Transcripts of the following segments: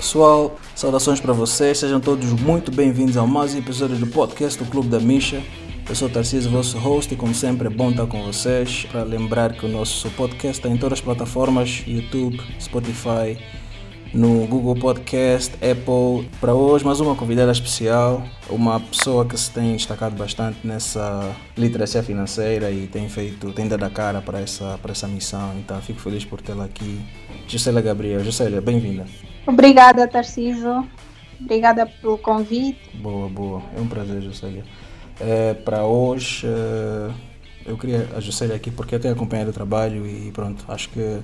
Pessoal, saudações para vocês, sejam todos muito bem-vindos ao mais um episódio do podcast do Clube da Misha. Eu sou Tarcísio, vosso host, e como sempre é bom estar com vocês. Para lembrar que o nosso podcast está em todas as plataformas: YouTube, Spotify, no Google Podcast, Apple. Para hoje, mais uma convidada especial, uma pessoa que se tem destacado bastante nessa literacia financeira e tem feito, tem dado a cara para essa, para essa missão. Então, fico feliz por tê-la aqui. Juscelia Gabriel. Juscelia, bem-vinda. Obrigada, Tarciso. Obrigada pelo convite. Boa, boa. É um prazer, Juscelia. É, para hoje, é, eu queria a Juscelia aqui porque eu tenho acompanhado o trabalho e pronto, acho que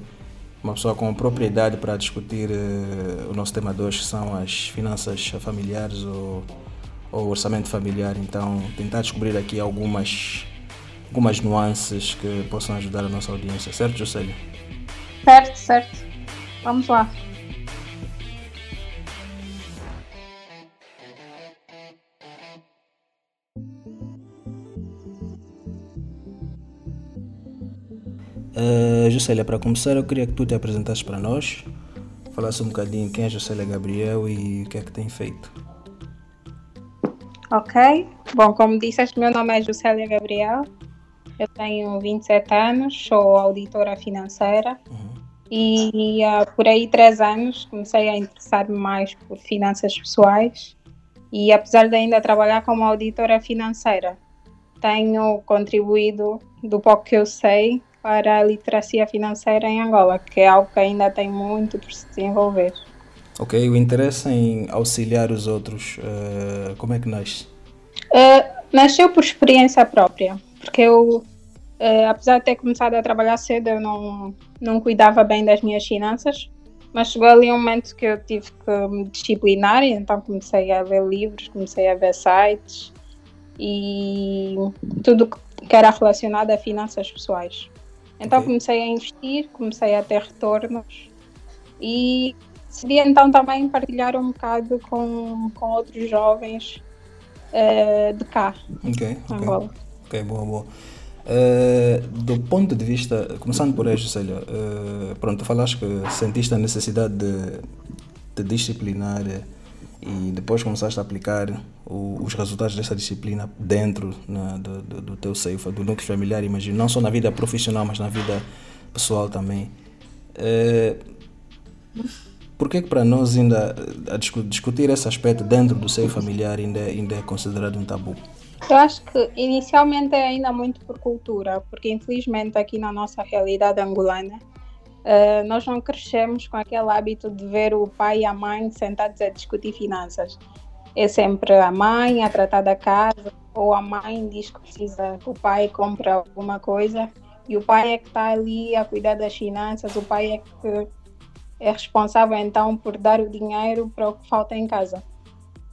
uma pessoa com propriedade para discutir uh, o nosso tema de hoje, que são as finanças familiares ou, ou orçamento familiar. Então, tentar descobrir aqui algumas, algumas nuances que possam ajudar a nossa audiência, certo, Juscelia? Certo, certo. Vamos lá. Uh, Juscelia, para começar, eu queria que tu te apresentasses para nós, falasse um bocadinho quem é Juscelia Gabriel e o que é que tem feito. Ok. Bom, como disseste, meu nome é Juscelia Gabriel, eu tenho 27 anos, sou auditora financeira uhum. E há por aí três anos comecei a interessar-me mais por finanças pessoais e apesar de ainda trabalhar como auditora financeira, tenho contribuído do pouco que eu sei para a literacia financeira em Angola, que é algo que ainda tem muito por se desenvolver. Ok, o interesse em auxiliar os outros, uh, como é que nasce? Uh, nasceu por experiência própria, porque eu, uh, apesar de ter começado a trabalhar cedo, eu não, não cuidava bem das minhas finanças, mas chegou ali um momento que eu tive que me disciplinar, e então comecei a ver livros, comecei a ver sites e tudo que era relacionado a finanças pessoais. Então okay. comecei a investir, comecei a ter retornos e decidi então também partilhar um bocado com, com outros jovens uh, de cá, Ok, Angola. Ok, boa, boa. Uh, do ponto de vista, começando por aí, Juscelia, uh, pronto, falaste que sentiste a necessidade de, de disciplinar e depois começaste a aplicar o, os resultados dessa disciplina dentro na, do, do, do, teu seio, do núcleo familiar, imagino, não só na vida profissional, mas na vida pessoal também. É, por que, para nós ainda discutir esse aspecto dentro do seio familiar ainda, ainda é considerado um tabu? Eu acho que inicialmente é ainda muito por cultura, porque infelizmente aqui na nossa realidade angolana Uh, nós não crescemos com aquele hábito de ver o pai e a mãe sentados a discutir finanças. É sempre a mãe a tratar da casa, ou a mãe diz que precisa que o pai compre alguma coisa, e o pai é que está ali a cuidar das finanças, o pai é que é responsável então por dar o dinheiro para o que falta em casa.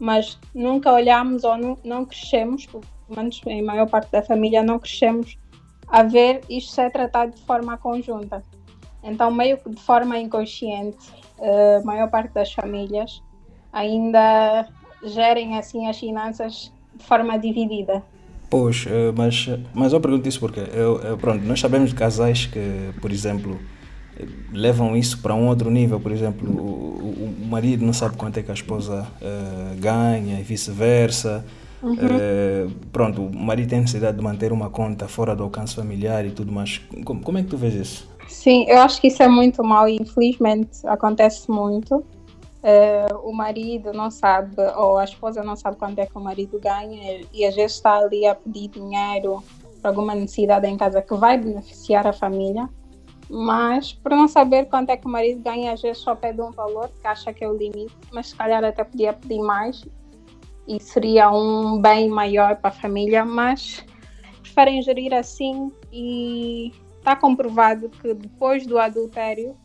Mas nunca olhamos ou não, não crescemos, pelo menos em maior parte da família, não crescemos a ver isto ser tratado de forma conjunta. Então, meio que de forma inconsciente, a maior parte das famílias ainda gerem assim as finanças de forma dividida. Pois, eh, mas, mas eu pergunto isso porque eu, eu, pronto, nós sabemos de casais que, por exemplo, levam isso para um outro nível. Por exemplo, o, o marido não sabe quanto é que a esposa uh, ganha e vice-versa. Uhum. Uh, pronto, o marido tem necessidade de manter uma conta fora do alcance familiar e tudo mais. Como, como é que tu vês isso? Sim, eu acho que isso é muito mal e infelizmente acontece muito. Uh, o marido não sabe, ou a esposa não sabe quanto é que o marido ganha e às vezes está ali a pedir dinheiro para alguma necessidade em casa que vai beneficiar a família, mas por não saber quanto é que o marido ganha, às vezes só pede um valor que acha que é o limite, mas se calhar até podia pedir mais e seria um bem maior para a família, mas preferem gerir assim e está comprovado que depois do adultério,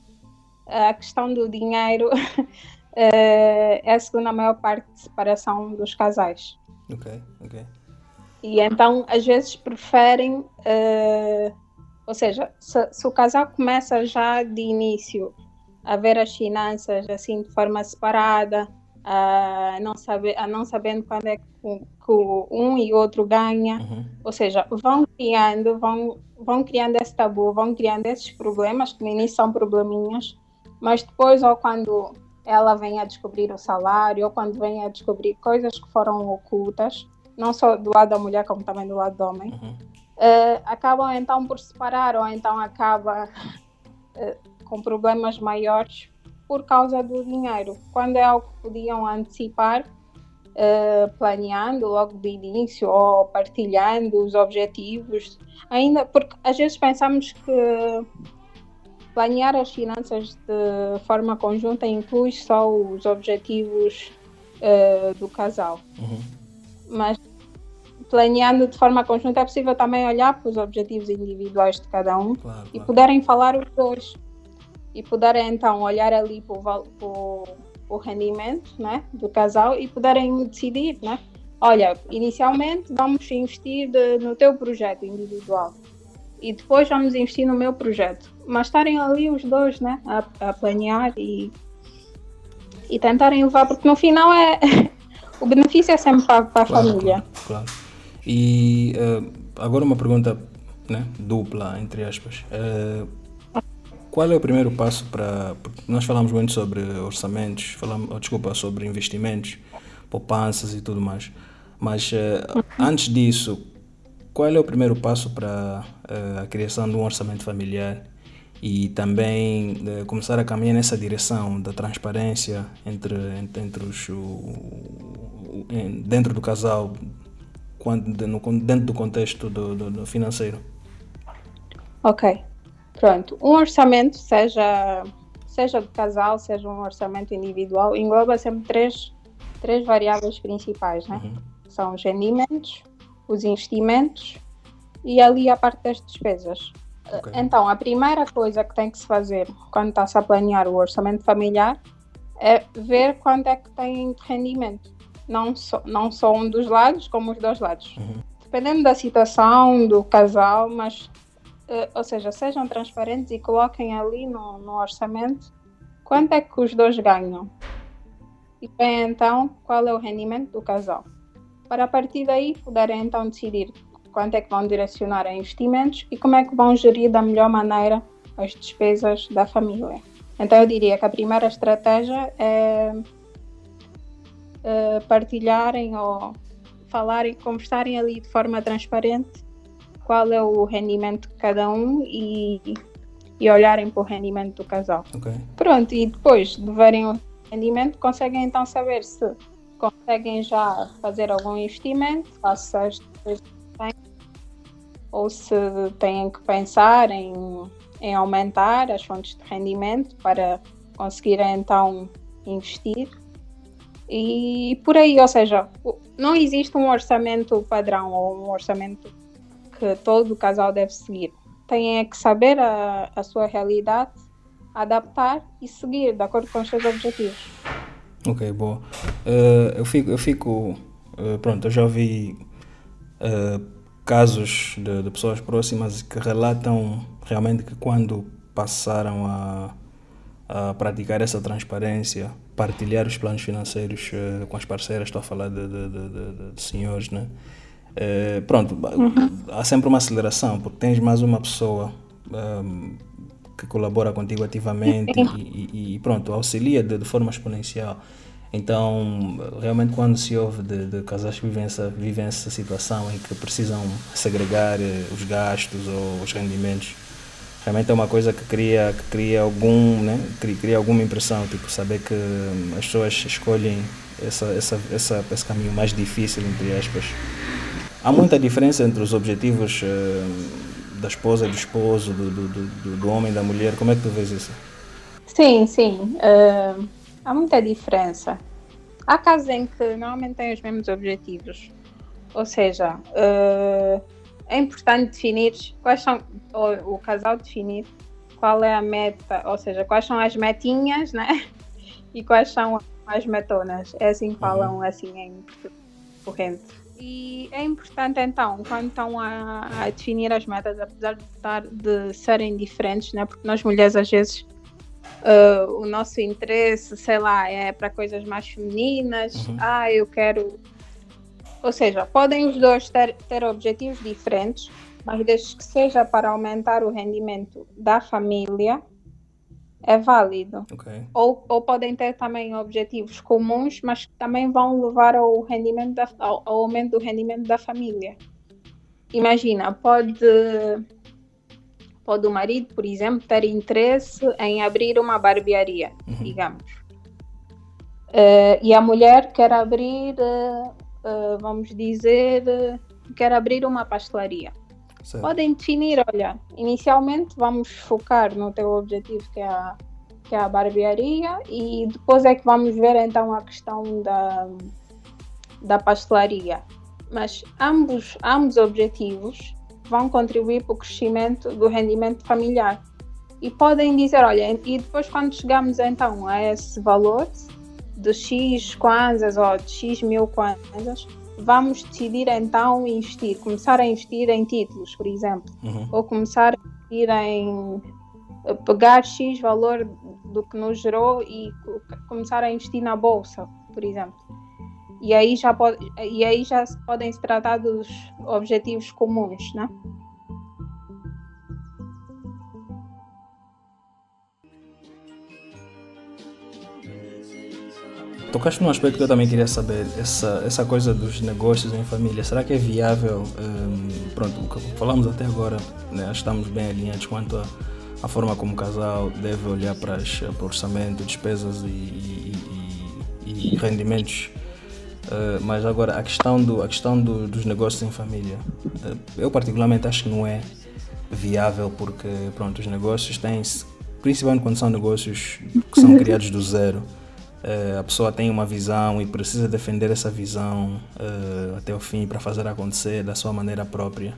a questão do dinheiro é a segunda maior parte de separação dos casais. Ok, ok. E então, às vezes, preferem. Uh, ou seja, se, se, o casal começa já de início a ver as finanças assim de forma separada, a não, saber, a não sabendo quando é que, que um e outro ganha. Uhum. Ou seja, vão criando, vão, vão criando esse tabu, vão criando esses problemas, que no início são probleminhas, mas depois, ou quando ela vem a descobrir o salário, ou quando vem a descobrir coisas que foram ocultas, não só do lado da mulher, como também do lado do homem, uhum. Uh, acabam então por separar, ou então acaba uh, com problemas maiores por causa do dinheiro. Quando é algo que podiam antecipar, uh, planeando logo de início, ou partilhando os objetivos, ainda porque às vezes pensamos que Planear as finanças de forma conjunta inclui só os objetivos uh, do casal. Uhum. Mas planeando de forma conjunta é possível também olhar para os objetivos individuais de cada um claro, e claro. poderem falar os dois. E poderem então olhar ali para o, o rendimento né, do casal e poderem decidir, né? Olha, inicialmente vamos investir de, no teu projeto individual e depois vamos investir no meu projeto. Mas estarem ali os dois, né, a, a planear e, e tentarem levar, porque no final é o benefício é sempre para, para a claro, família. Claro, claro. E uh, agora uma pergunta né, dupla, entre aspas. Uh, qual é o primeiro passo para. Nós falamos muito sobre orçamentos, falamos, oh, desculpa, sobre investimentos, poupanças e tudo mais. Mas uh, antes disso, qual é o primeiro passo para a criação de um orçamento familiar e também começar a caminhar nessa direção da transparência entre, entre, entre os, o, dentro do casal, dentro do contexto do, do, do financeiro? Ok, pronto. Um orçamento, seja, seja do casal, seja um orçamento individual, engloba sempre três, três variáveis principais, né? Uhum. São os rendimentos, os investimentos e ali a parte das despesas. Okay. Então, a primeira coisa que tem que se fazer quando está-se a planear o orçamento familiar é ver quanto é que tem de rendimento. Não só, não só um dos lados, como os dois lados. Uhum. Dependendo da situação, do casal, mas, uh, ou seja, sejam transparentes e coloquem ali no, no orçamento quanto é que os dois ganham. E bem, então, qual é o rendimento do casal para a partir daí poderem então decidir quanto é que vão direcionar a investimentos e como é que vão gerir da melhor maneira as despesas da família. Então eu diria que a primeira estratégia é, é partilharem ou falarem, conversarem ali de forma transparente qual é o rendimento de cada um e, e olharem para o rendimento do casal. Okay. Pronto, e depois de verem o rendimento, conseguem então saber se conseguem já fazer algum investimento, face às ou se têm que pensar em, em aumentar as fontes de rendimento para conseguir então investir. E por aí, ou seja, não existe um orçamento padrão ou um orçamento que todo casal deve seguir. Têm é que saber a, a sua realidade, adaptar e seguir de acordo com os seus objetivos. Ok, boa. Uh, eu fico, eu fico uh, pronto, eu já ouvi uh, casos de, de, pessoas próximas que relatam realmente que quando passaram a, a praticar essa transparência, partilhar os planos financeiros com as parceiras, estou a falar de, de, de, de senhores, né? pronto, uhum. há sempre uma aceleração, porque tens mais uma pessoa que colabora contigo ativamente e, e, pronto, auxilia de, forma exponencial. Então, realmente, quando se ouve de, de casais que vivem essa, vivem essa situação em que precisam segregar eh, os gastos ou os rendimentos, realmente é uma coisa que cria, que cria, algum, né? cria, cria alguma impressão, tipo, saber que as pessoas escolhem essa, essa, essa, esse caminho mais difícil, entre aspas. Há muita diferença entre os objetivos. Uh, da esposa, do esposo, do, do, do, do homem, da mulher? Como é que tu vês isso? Sim, sim. Uh, há muita diferença. Há casos em que normalmente têm os mesmos objetivos. Ou seja, uh, é importante definir quais são, ou o casal definir qual é a meta, ou seja, quais são as metinhas, né? E quais são as metonas. É assim que falam uhum. assim em corrente. E é importante então, quando estão a, a, definir as metas, apesar de, estar, de serem diferentes, né? porque nós mulheres às vezes uh, o nosso interesse, sei lá, é para coisas mais femininas, uhum. ah, eu quero. Ou seja, podem os dois ter, ter objetivos diferentes, mas desde que seja para aumentar o rendimento da família, é válido. Okay. Ou, ou podem ter também objetivos comuns, mas que também vão levar ao, rendimento da, ao, ao aumento do rendimento da família. Imagina, pode, pode o marido, por exemplo, ter interesse em abrir uma barbearia, uhum. digamos. Uh, e a mulher quer abrir, uh, uh, vamos dizer, quer abrir uma pastelaria. Certo. Podem definir, olha, inicialmente vamos focar no teu objetivo que é a, que é a barbearia e depois é que vamos ver então a questão da, da pastelaria. Mas ambos, ambos objetivos vão contribuir para o crescimento do rendimento familiar. E podem dizer, olha, e depois quando chegamos então a esse valor de X kwanzas ou de X mil kwanzas, vamos decidir então investir, começar a investir em títulos, por exemplo, uhum. ou começar a investir em pegar X valor do que nos gerou e começar a investir na bolsa, por exemplo. E aí já, pode, e aí já podem se tratar dos objetivos comuns, né? Tocaste num aspecto que eu também queria saber, essa, essa coisa dos negócios em família, será que é viável? Um, pronto, o que falamos até agora, né, estamos bem alinhados quanto a forma como o casal deve olhar para, as, para o orçamento, despesas e, e, e, e rendimentos. Uh, mas agora, a questão, do, a questão do, dos negócios em família, uh, eu particularmente acho que não é viável porque pronto, os negócios têm, principalmente quando são negócios que são criados do zero, a pessoa tem uma visão e precisa defender essa visão uh, até o fim para fazer acontecer da sua maneira própria.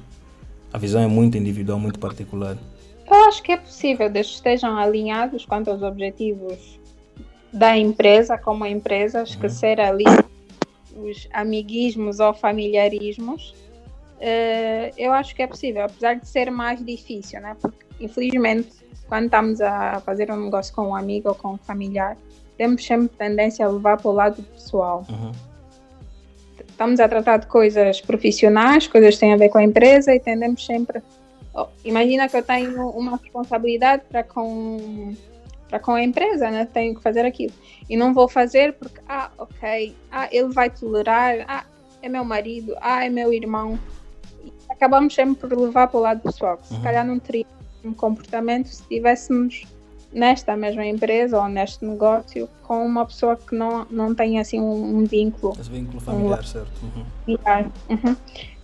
A visão é muito individual, muito particular. Eu acho que é possível, desde que estejam alinhados quanto aos objetivos da empresa, como empresa, uhum. esquecer ali os amiguismos ou familiarismos. Uh, eu acho que é possível, apesar de ser mais difícil, né? Porque, infelizmente, quando estamos a fazer um negócio com um amigo ou com um familiar, temos sempre tendência a levar para o lado pessoal. Uhum. Estamos a tratar de coisas profissionais, coisas que têm a ver com a empresa e tendemos sempre. Oh, imagina que eu tenho uma responsabilidade para com para com a empresa, né? Tenho que fazer aquilo e não vou fazer porque ah, ok, ah, ele vai tolerar, ah, é meu marido, ah, é meu irmão. E acabamos sempre por levar para o lado pessoal. Que se uhum. calhar não teria um comportamento se tivéssemos nesta mesma empresa ou neste negócio com uma pessoa que não, não tem assim um, um vínculo. Esse vínculo familiar, um, certo. Uhum. Uhum.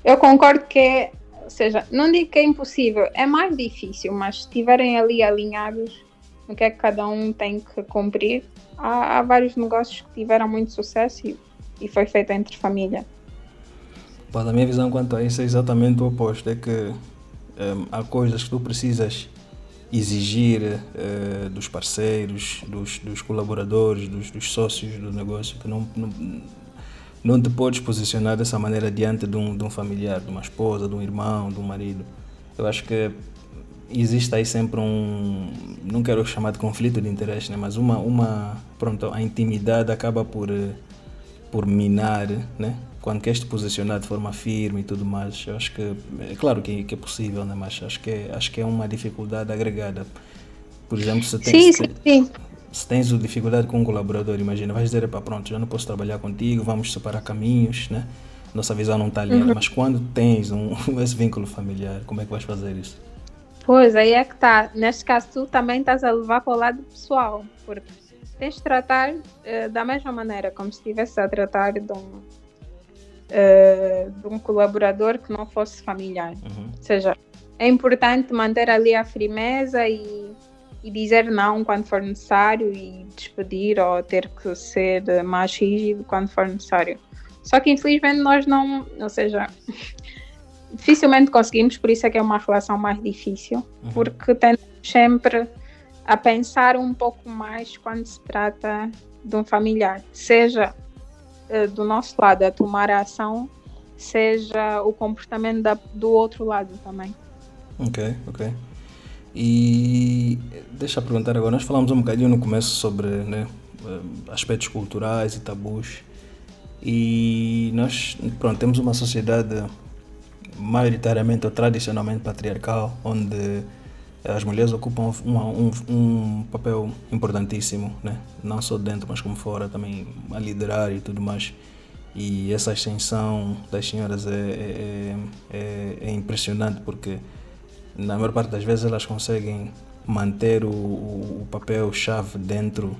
Eu concordo que é, ou seja, não digo que é impossível, é mais difícil, mas se estiverem ali alinhados no que é que cada um tem que cumprir, há, há vários negócios que tiveram muito sucesso e, e foi feito entre família. Pá, a minha visão quanto a isso é exatamente o oposto, é que um, há coisas que tu precisas exigir uh, dos parceiros, dos, dos colaboradores, dos, dos, sócios do negócio, que não, não, não te podes posicionar dessa maneira diante de um, de um familiar, de uma esposa, de um irmão, de um marido. Eu acho que existe aí sempre um, não quero chamar de conflito de interesse, né? mas uma, uma, pronto, a intimidade acaba por, eh, por minar, né? Quando queres te posicionar de forma firme e tudo mais, eu acho que é claro que, que é possível, né? mas acho que, é, acho que é uma dificuldade agregada. Por exemplo, se tens, sim, se, sim. se tens dificuldade com um colaborador, imagina, vais dizer, para pronto, já não posso trabalhar contigo, vamos separar caminhos, né? Nossa visão não está alinhada, uhum. mas quando tens um, esse vínculo familiar, como é que vais fazer isso? Pois, aí é que está. Neste caso, tu também estás a levar para o lado pessoal, porque tens de tratar uh, da mesma maneira, como se estivesse a tratar de um, uh, de um colaborador que não fosse familiar. Uhum. Ou seja, é importante manter ali a firmeza e, e dizer não quando for necessário e despedir ou ter que ser mais rígido quando for necessário. Só que infelizmente nós não, ou seja, dificilmente conseguimos, por isso é que é uma relação mais difícil, uhum. porque temos sempre a pensar um pouco mais quando se trata de um familiar, seja do nosso lado a tomar a ação seja o comportamento da, do outro lado também. Ok, ok. E deixa eu perguntar agora, nós falamos um bocadinho no começo sobre né, eh, aspectos culturais e tabus e nós pronto, temos uma sociedade maioritariamente ou tradicionalmente patriarcal, onde as mulheres ocupam um, um, um, papel importantíssimo, né? não só dentro, mas como fora, também a liderar e tudo mais. E essa ascensão das senhoras é, é, é, é impressionante porque, na maior parte das vezes, elas conseguem manter o, o papel-chave dentro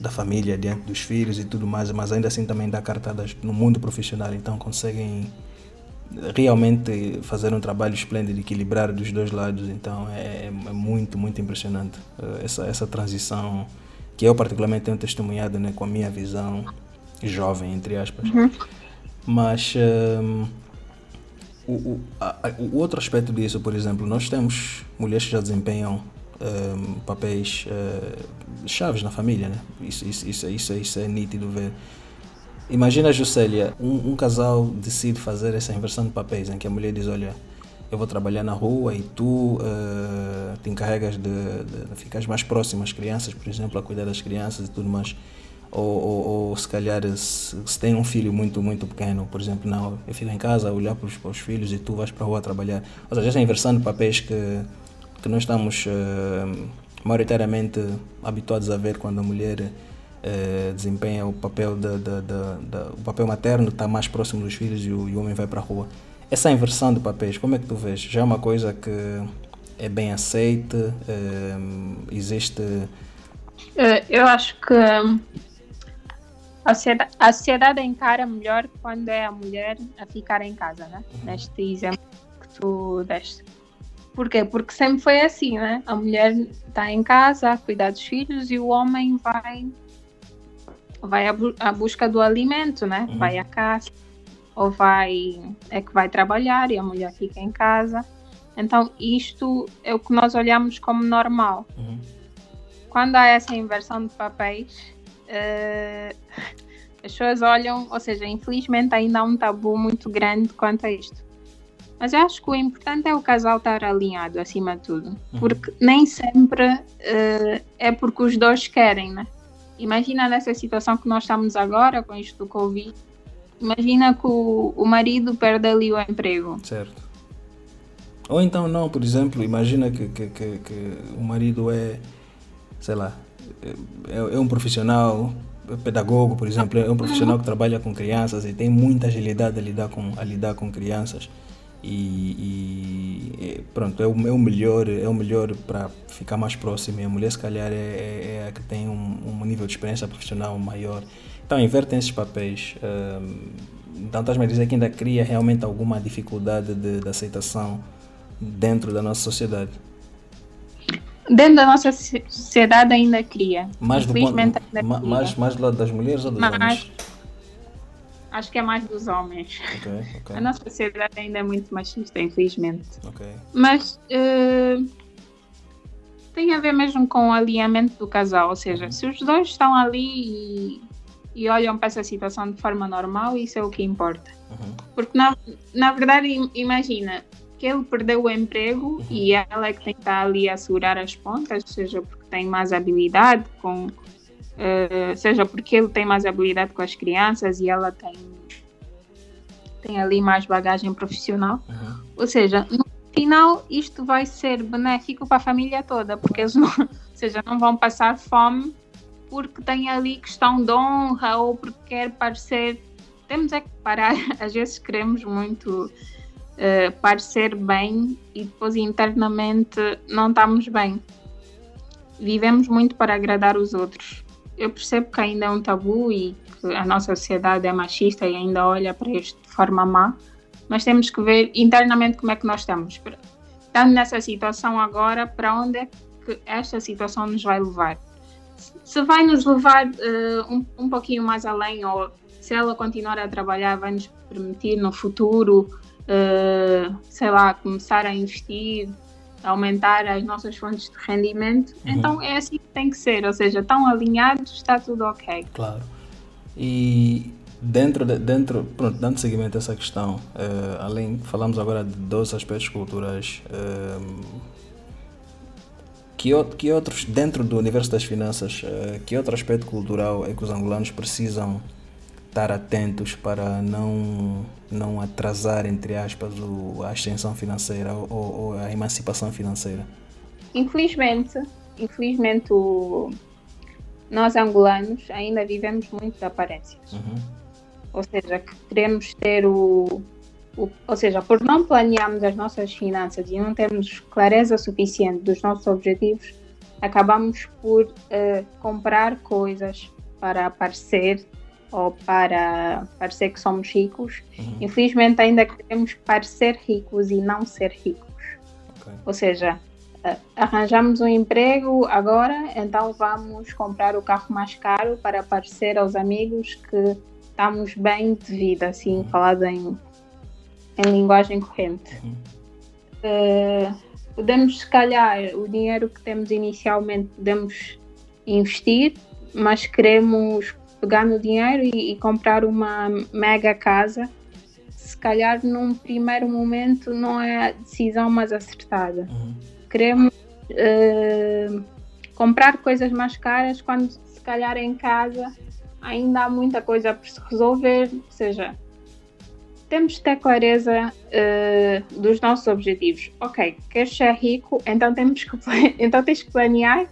da família, diante dos filhos e tudo mais, mas ainda assim também dá cartadas no mundo profissional, então conseguem realmente fazer um trabalho esplêndido, equilibrar dos dois lados, então é, é muito, muito impressionante uh, essa, essa transição que eu particularmente tenho testemunhado né, com a minha visão jovem, entre aspas. Uhum. Mas um, ehm, o, o, a, o outro aspecto disso, por exemplo, nós temos mulheres que já desempenham um, ehm, papéis uh, chaves na família, né? Isso, isso, isso, isso, isso é nítido ver. Imagina, Juscelia, um, um, casal decide fazer essa inversão de papéis, em que a mulher diz, olha, eu vou trabalhar na rua e tu uh, te encarregas de, de, de ficar mais próximo às crianças, por exemplo, a cuidar das crianças e tudo mais. Ou, ou, ou se calhar, se, se, tem um filho muito, muito pequeno, por exemplo, não, eu fico em casa a olhar para os, para os filhos e tu vais para a rua trabalhar. Ou seja, essa inversão de papéis que, que nós estamos uh, maioritariamente habituados a ver quando a mulher eh, desempenha o papel, da, da, da, o papel materno, está mais próximo dos filhos e o, e o homem vai para a rua. Essa inversão de papéis, como é que tu vês? Já é uma coisa que é bem aceita? Eh, existe. Eh, eu acho que a sociedade, encara melhor quando é a mulher a ficar em casa, né? Uhum. Neste exemplo que tu deste. Porquê? Porque sempre foi assim, né? A mulher está em casa a cuidar dos filhos e o homem vai vai à, busca do alimento, né? Uhum. Vai à caça, ou vai é que vai trabalhar e a mulher fica em casa. Então isto é o que nós olhamos como normal. Uhum. Quando há essa inversão de papéis, uh, as pessoas olham, ou seja, infelizmente ainda há um tabu muito grande quanto a isto. Mas eu acho que o importante é o casal estar alinhado acima de tudo, uhum. porque nem sempre uh, é porque os dois querem, né? Imagina nessa situação que nós estamos agora com isto do Covid. Imagina que o, o marido perde ali o emprego. Certo. Ou então não, por exemplo, imagina que, que, que, que o marido é, sei lá, é, é, um profissional é pedagogo, por exemplo, é um profissional que trabalha com crianças e tem muita agilidade a lidar com, a lidar com crianças e, e pronto, é o, é o melhor, é o melhor para ficar mais próximo. E a mulher, se calhar, é, é, é a que tem um, um, nível de experiência profissional maior. Então, invertem esses papéis. então, estás-me a dizer que ainda cria realmente alguma dificuldade de, de aceitação dentro da nossa sociedade? Dentro da nossa sociedade ainda cria. Mais do, ponto, mais, mais do lado das mulheres ou dos Mas, homens? Acho que é mais dos homens. Okay, okay. A nossa sociedade ainda é muito machista, infelizmente. Okay. Mas uh, tem a ver mesmo com o alinhamento do casal. Ou seja, uhum. se os dois estão ali e, e, olham para essa situação de forma normal, isso é o que importa. Uhum. Porque, na, na verdade, imagina que ele perdeu o emprego uhum. e ela é que tem que estar ali a segurar as pontas, ou seja, porque tem mais habilidade com Uh, seja porque ele tem mais habilidade com as crianças e ela tem, tem ali mais bagagem profissional. Uhum. Ou seja, no final isto vai ser benéfico para a família toda, porque eles não, seja, não vão passar fome porque tem ali questão de honra ou porque quer parecer. Temos é que parar, às vezes queremos muito uh, parecer bem e depois internamente não estamos bem. Vivemos muito para agradar os outros eu percebo que ainda é um tabu e que a nossa sociedade é machista e ainda olha para isto de forma má, mas temos que ver internamente como é que nós estamos. Estando nessa situação agora, para onde é que esta situação nos vai levar? Se vai nos levar uh, um, um pouquinho mais além, ou se ela continuar a trabalhar, vai nos permitir no futuro, uh, sei lá, começar a investir aumentar as nossas fontes de rendimento. Uhum. Então é assim que tem que ser, ou seja, estão alinhados, está tudo ok. Claro. E dentro, de, dentro pronto, dando seguimento a essa questão, uh, além, falamos agora de dois aspectos culturais. Uh, que, que outros, dentro do universo das finanças, uh, que outro aspecto cultural é que os angolanos precisam estar atentos para não, não atrasar, entre aspas, o, a ascensão financeira ou, ou, a emancipação financeira? infelizmente, infelizmente nós angolanos ainda vivemos muito de aparências. Uhum. Ou seja, que queremos ter o, o, Ou seja, por não planearmos as nossas finanças e não termos clareza suficiente dos nossos objetivos, acabamos por uh, comprar coisas para aparecer ou para parecer que somos ricos. Uhum. Infelizmente, ainda queremos parecer ricos e não ser ricos. Okay. Ou seja, arranjamos um emprego agora, então vamos comprar o carro mais caro para parecer aos amigos que estamos bem de vida, assim, uhum. falado em, em linguagem corrente. Uhum. Uh, podemos, se calhar, o dinheiro que temos inicialmente podemos investir, mas queremos pegar no dinheiro e, e comprar uma mega casa. Se calhar, num primeiro momento, não é a decisão mais acertada. Uhum queremos uh, comprar coisas mais caras quando se calhar em casa ainda há muita coisa por se resolver, ou seja, temos de ter clareza uh, dos nossos objetivos. Ok, queres ser rico, então temos que então tens que planear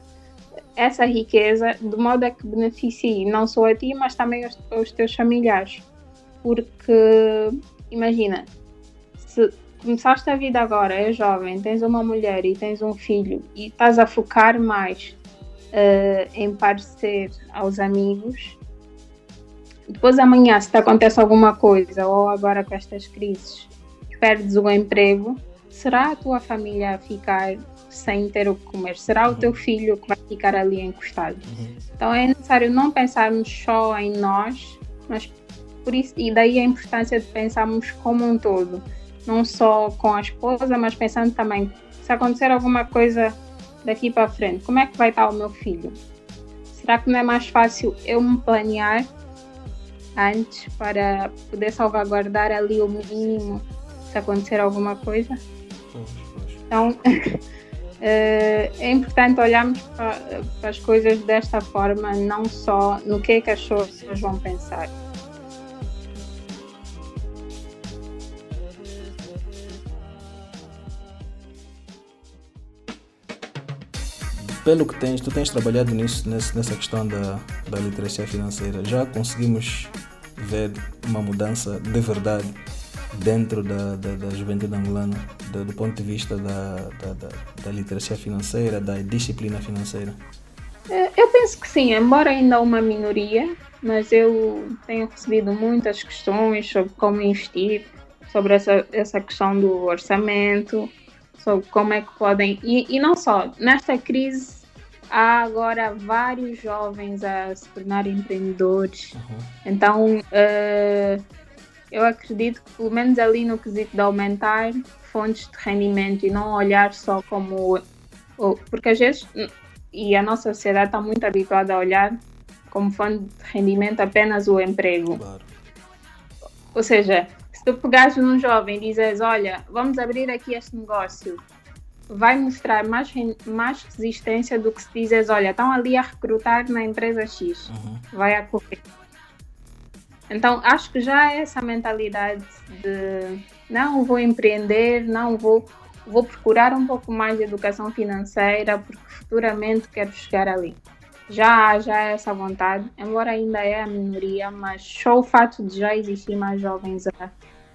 essa riqueza de modo a que beneficie não só a ti, mas também aos, aos teus familiares. Porque imagina, se começaste a vida agora, és jovem, tens uma mulher e tens um filho e estás a focar mais uh, em parecer aos amigos, depois amanhã, se te acontece alguma coisa, ou agora com estas crises, perdes o emprego, será a tua família a ficar sem ter o que comer? Será o teu uhum. filho que vai ficar ali encostado? Uhum. Então é necessário não pensarmos só em nós, mas por isso, e daí a importância de pensarmos como um todo não só com a esposa, mas pensando também se acontecer alguma coisa daqui para frente, como é que vai estar o meu filho? Será que não é mais fácil eu me planear antes para poder salvaguardar ali o mínimo se acontecer alguma coisa? Então é importante olharmos para, para as coisas desta forma, não só no que é que as pessoas vão pensar. pelo que tens, tu tens trabalhado nisso, nessa questão da, da literacia financeira, já conseguimos ver uma mudança de verdade dentro da, da, da juventude angolana, do, do, ponto de vista da, da, da, literacia financeira, da disciplina financeira? É, eu penso que sim, embora ainda uma minoria, mas eu tenho recebido muitas questões sobre como investir, sobre essa, essa questão do orçamento, sobre como é que podem. E, e não só, nesta crise há agora vários jovens a se tornar empreendedores. Uhum. Então, uh, eu acredito que, pelo menos ali no quesito de aumentar fontes de rendimento e não olhar só como. Porque às vezes, e a nossa sociedade está muito habituada a olhar como fonte de rendimento apenas o emprego. Claro. Ou seja, se tu pegares num jovem e dizes, olha, vamos abrir aqui este negócio, vai mostrar mais, mais resistência do que se dizes, olha, estão ali a recrutar na empresa X, uhum. vai a correr. Então, acho que já é essa mentalidade de não vou empreender, não vou, vou procurar um pouco mais de educação financeira, porque futuramente quero chegar ali. Já há já essa vontade, embora ainda é a minoria, mas só o fato de já existir mais jovens a,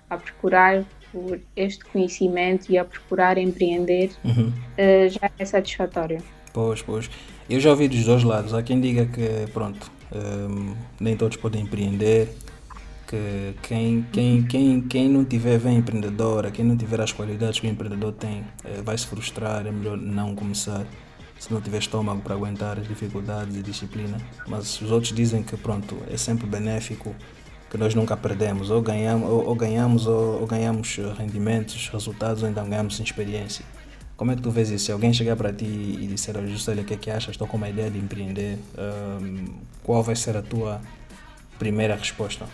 a procurar por este conhecimento e a procurar empreender uhum. uh, já é satisfatório. Pois, pois. Eu já ouvi dos dois lados. Há quem diga que, pronto, um, nem todos podem empreender, que quem, quem, quem, quem não tiver vem empreendedora, quem não tiver as qualidades que o empreendedor tem, uh, vai se frustrar, é melhor não começar se não tiver estômago para aguentar as dificuldades e disciplina. Mas os outros dizem que, pronto, é sempre benéfico que nós nunca perdemos. Ou ganhamos, ou, ou ganhamos, ou, ou, ganhamos rendimentos, resultados, ou então ganhamos experiência. Como é que tu vês isso? Se alguém chegar para ti e disser, olha, o que é que achas? Estou com uma ideia de empreender. Um, qual vai ser a tua primeira resposta?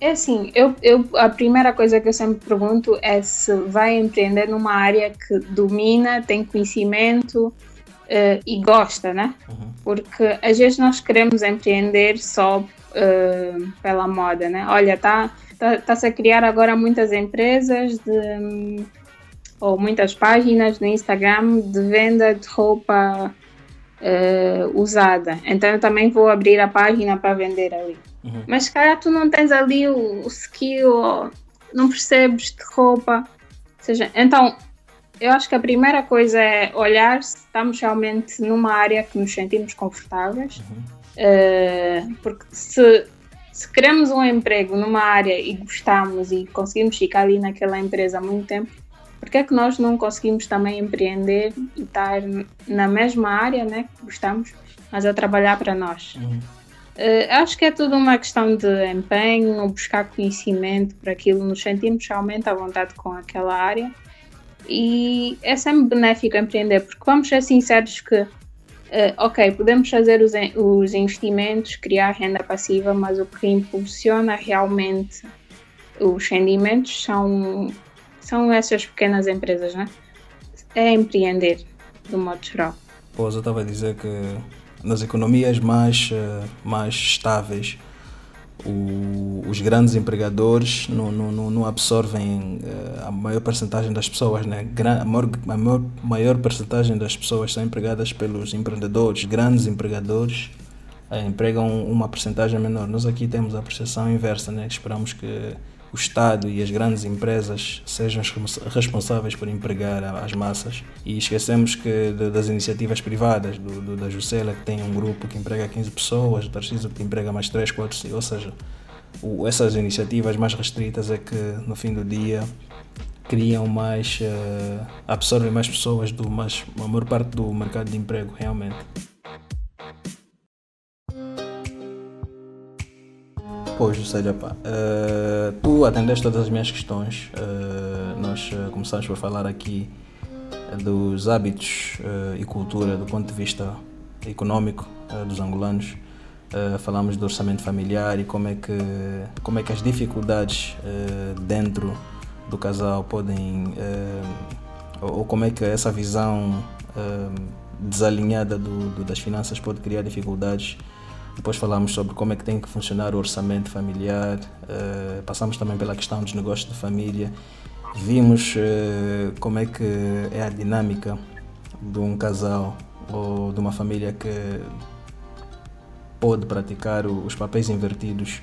É assim, eu, eu, a primeira coisa que eu sempre pergunto é se vai empreender numa área que domina, tem conhecimento uh, e gosta, né? Uhum. Porque às vezes nós queremos empreender só uh, pela moda, né? Olha, tá, tá, tá, se a criar agora muitas empresas de, ou muitas páginas no Instagram de venda de roupa uh, usada. Então eu também vou abrir a página para vender ali. Uhum. Mas cara, tu não tens ali o, o skill, não percebes de roupa. Ou seja, então eu acho que a primeira coisa é olhar se estamos realmente numa área que nos sentimos confortáveis. Uhum. Uh, porque se, se queremos um emprego numa área e gostamos e conseguimos ficar ali naquela empresa há muito tempo, porque é que nós não conseguimos também empreender e estar na mesma área né, que gostamos, mas a trabalhar para nós? Uhum. Uh, acho que é tudo uma questão de empenho, buscar conhecimento para aquilo, nos sentimos realmente à vontade com aquela área e é sempre benéfico empreender, porque vamos ser sinceros que, uh, ok, podemos fazer os, os investimentos, criar renda passiva, mas o que impulsiona realmente os rendimentos são, são essas pequenas empresas, né? É empreender, do modo geral. Pois, eu estava a dizer que nas economias mais, uh, mais estáveis, o, os grandes empregadores não, não, não absorvem uh, a maior percentagem das pessoas, né? a, maior, a maior, maior percentagem das pessoas são empregadas pelos empreendedores, grandes empregadores uh, empregam uma percentagem menor. Nós aqui temos a percepção inversa, né? esperamos que o Estado e as grandes empresas sejam responsáveis por empregar as massas e esquecemos que das iniciativas privadas, do, do, da Juscela que tem um grupo que emprega 15 pessoas, o Tarcísio que emprega mais 3, 4, ou seja, o, essas iniciativas mais restritas é que no fim do dia criam mais, uh, absorvem mais pessoas, do, mais, a maior parte do mercado de emprego realmente. Pois, ou seja, pá, uh, tu atendeste todas as minhas questões. Uh, nós uh, começamos por falar aqui dos hábitos e cultura do ponto de vista econômico dos angolanos. falamos do orçamento familiar e como é que, como é que as dificuldades dentro do casal podem. ou como é que essa visão desalinhada do, do, das finanças pode criar dificuldades depois falamos sobre como é que tem que funcionar o orçamento familiar, uh, passamos também pela questão dos negócios de família, vimos uh, como é que é a dinâmica de um casal ou de uma família que pode praticar os papéis invertidos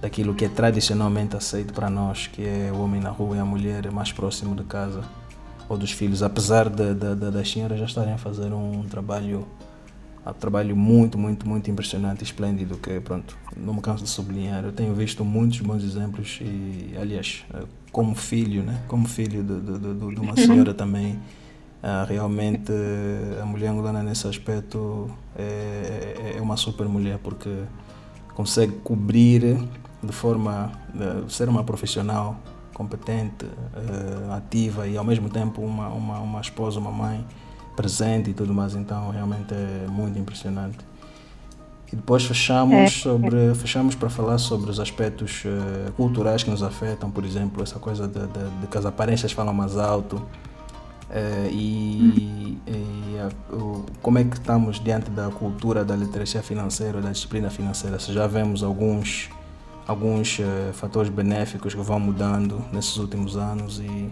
daquilo que é tradicionalmente aceito para nós, que é o homem na rua e a mulher mais próximo de casa ou dos filhos, apesar de, de, de, das senhoras já estarem a fazer um trabalho Há um trabalho muito, muito, muito impressionante esplêndido que, pronto, não me canso de sublinhar. Eu tenho visto muitos bons exemplos e, aliás, eh, como filho, né? Como filho de, de, de, de uma senhora também, uh, realmente a mulher angolana nesse aspecto é, é, é uma super mulher porque consegue cobrir de forma, de ser uma profissional competente, ativa e ao mesmo tempo uma, uma, uma esposa, uma mãe presente e tudo mais, então realmente é muito impressionante. E depois fechamos é. sobre fechamos para falar sobre os aspectos uh, culturais que nos afetam, por exemplo, essa coisa de, de, de que as aparências falam mais alto uh, e, hum. e a, o, como é que estamos diante da cultura da literacia financeira, da disciplina financeira. Se já vemos alguns alguns uh, fatores benéficos que vão mudando nesses últimos anos e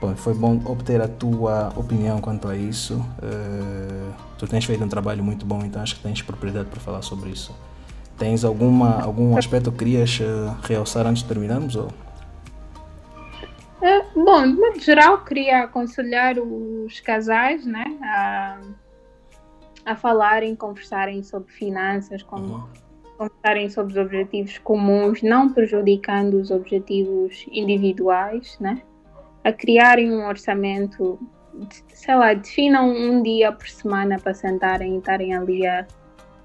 Bom, foi bom obter a tua opinião quanto a isso. Uh, tu tens feito um trabalho muito bom, então acho que tens propriedade para falar sobre isso. Tens alguma, algum aspecto que querias uh, realçar antes de terminarmos? Ou? Uh, bom, de modo geral, queria aconselhar os casais né, a, a falarem, conversarem sobre finanças, uhum. conversarem sobre os objetivos comuns, não prejudicando os objetivos individuais, né? A criarem um orçamento, sei lá, definam um dia por semana para sentarem e estarem ali a,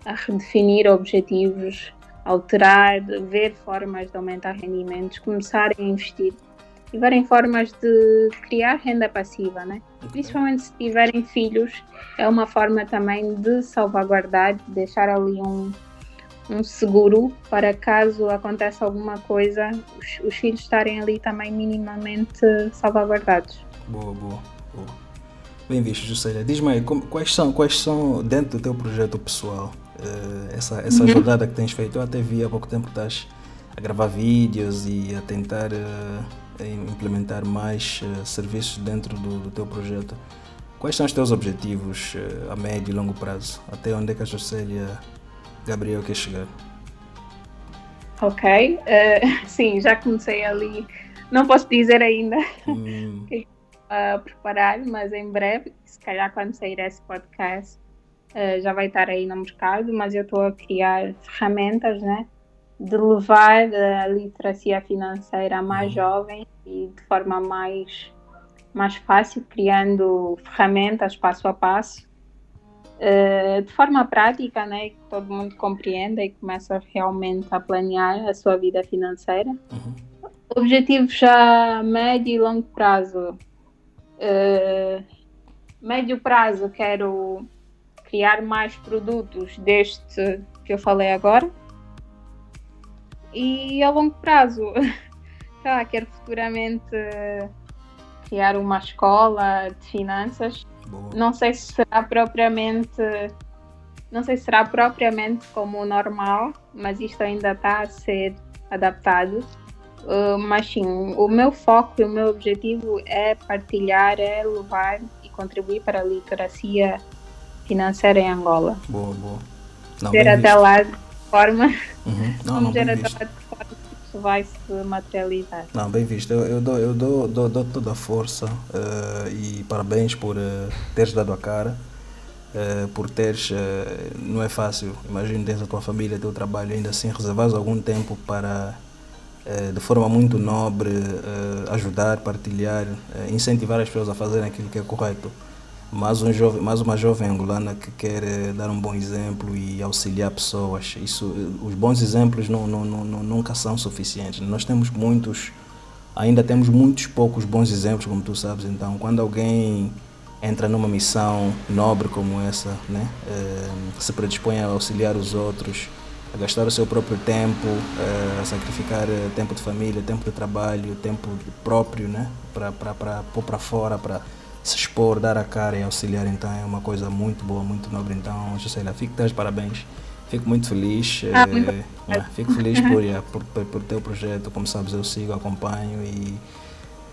a redefinir objetivos, alterar, ver formas de aumentar rendimentos, começarem a investir e verem formas de criar renda passiva, né? Principalmente se tiverem filhos, é uma forma também de salvaguardar, de deixar ali um, um seguro para caso aconteça alguma coisa, os, os, filhos estarem ali também minimamente salvaguardados. Boa, boa, boa. Bem visto, Juscelia. Diz-me aí, quais são, quais são, dentro do teu projeto pessoal, uh, essa, essa uhum. jornada que tens feito? Eu até vi há pouco tempo que estás a gravar vídeos e a tentar uh, implementar mais uh, serviços dentro do, do, teu projeto. Quais são os teus objetivos a médio e longo prazo? Até onde é que a Jocélia Gabriel quer chegar? Ok, uh, sim, já comecei ali. Não posso dizer ainda hum. que a preparar, mas em breve, se calhar quando sair esse podcast, uh, já vai estar aí no mercado. Mas eu estou a criar ferramentas, né? de levar a literacia financeira a mais uhum. jovens e de forma mais, mais fácil, criando ferramentas passo a passo, de forma prática, né, que todo mundo compreenda e começa realmente a planear a sua vida financeira. Uhum. Objetivos a médio e longo prazo. Uh, médio prazo, quero criar mais produtos deste que eu falei agora e a longo prazo, lá, quero futuramente criar uma escola de finanças. Boa. Não sei se será propriamente não sei se será propriamente como o normal, mas isto ainda está a ser adaptado. Uh, mas sim, o meu foco e o meu objetivo é partilhar, é levar e contribuir para a literacia financeira em Angola. Boa, boa. Não, até lá de forma Uhum. Não, não, bem visto. isso vai se materializar. Não, bem visto. Eu, eu, dou, eu dou, dou, dou toda a força uh, e parabéns por uh, teres dado a cara. Uh, por teres, não é fácil, imagino tens a tua família, teu trabalho, ainda assim reservares algum tempo para, de forma muito nobre, ajudar, partilhar, incentivar as pessoas a fazerem aquilo que é correto mais, um jovem, mais uma jovem angolana que quer eh, dar um bom exemplo e auxiliar pessoas. Isso, eh, os bons exemplos não, não, não, nunca são suficientes. Nós temos muitos, ainda temos muitos poucos bons exemplos, como tu sabes. Então, quando alguém entra numa missão nobre como essa, né, eh, se predispõe a auxiliar os outros, a gastar o seu próprio tempo, a sacrificar tempo de família, tempo de trabalho, tempo próprio, né, para pôr para fora, para se expor, dar a cara e auxiliar, então é uma coisa muito boa, muito nobre. Então, Juscelia, fico de parabéns. Fico muito feliz. Ah, muito é, fico feliz por, yeah, por, por, por teu projeto. Como sabes, eu sigo, acompanho e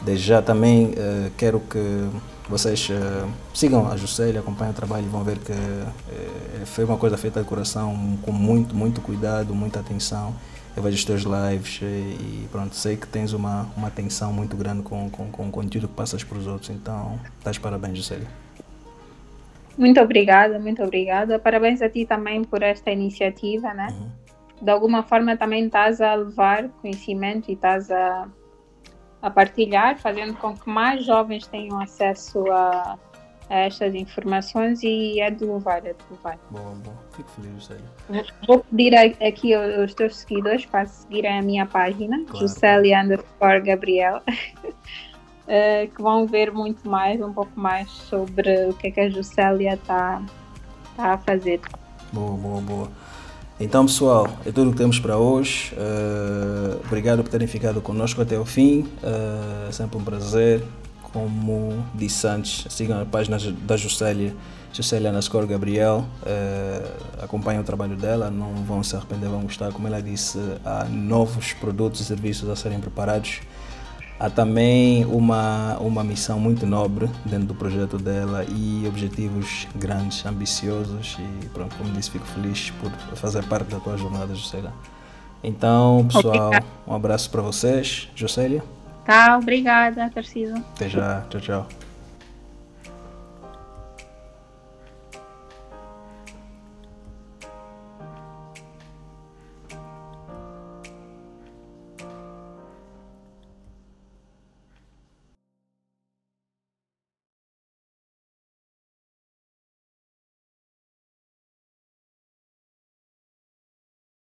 desde já também uh, quero que vocês uh, sigam a Juscelia, acompanhem o trabalho e vão ver que uh, foi uma coisa feita de coração, com muito, muito cuidado, muita atenção eu vejo os teus lives e pronto, sei que tens uma, uma atenção muito grande com, com, com o conteúdo que passas para os outros, então estás parabéns, Juscelia. Muito obrigada, muito obrigada. Parabéns a ti também por esta iniciativa, né? Uhum. De alguma forma também estás a levar conhecimento e estás a, a partilhar, fazendo com que mais jovens tenham acesso a, a estas informações e é de louvar, é de louvar. Boa, boa. Fico feliz, sério. Vou pedir aqui aos teus seguidores para seguirem a minha página, claro. Juscelia underscore Gabriel, eh, que vão ver muito mais, um pouco mais sobre o que é que a Juscelia está tá a fazer. Boa, boa, boa. Então, pessoal, é tudo o que temos para hoje. Uh, obrigado por terem ficado conosco até o fim. Uh, é sempre um prazer como disse antes, sigam a página da Juscelia, Juscelia Nascor Gabriel, uh, acompanhem o trabalho dela, não vão se arrepender, vão gostar. Como ela disse, há novos produtos e serviços a serem preparados. Há também uma, uma missão muito nobre dentro do projeto dela e objetivos grandes, ambiciosos. E pronto, como disse, fico feliz por fazer parte da tua jornada, Juscelia. Então, pessoal, um abraço para vocês. Juscelia. Tá, obrigada, Tarcísio. Até já, tchau, tchau.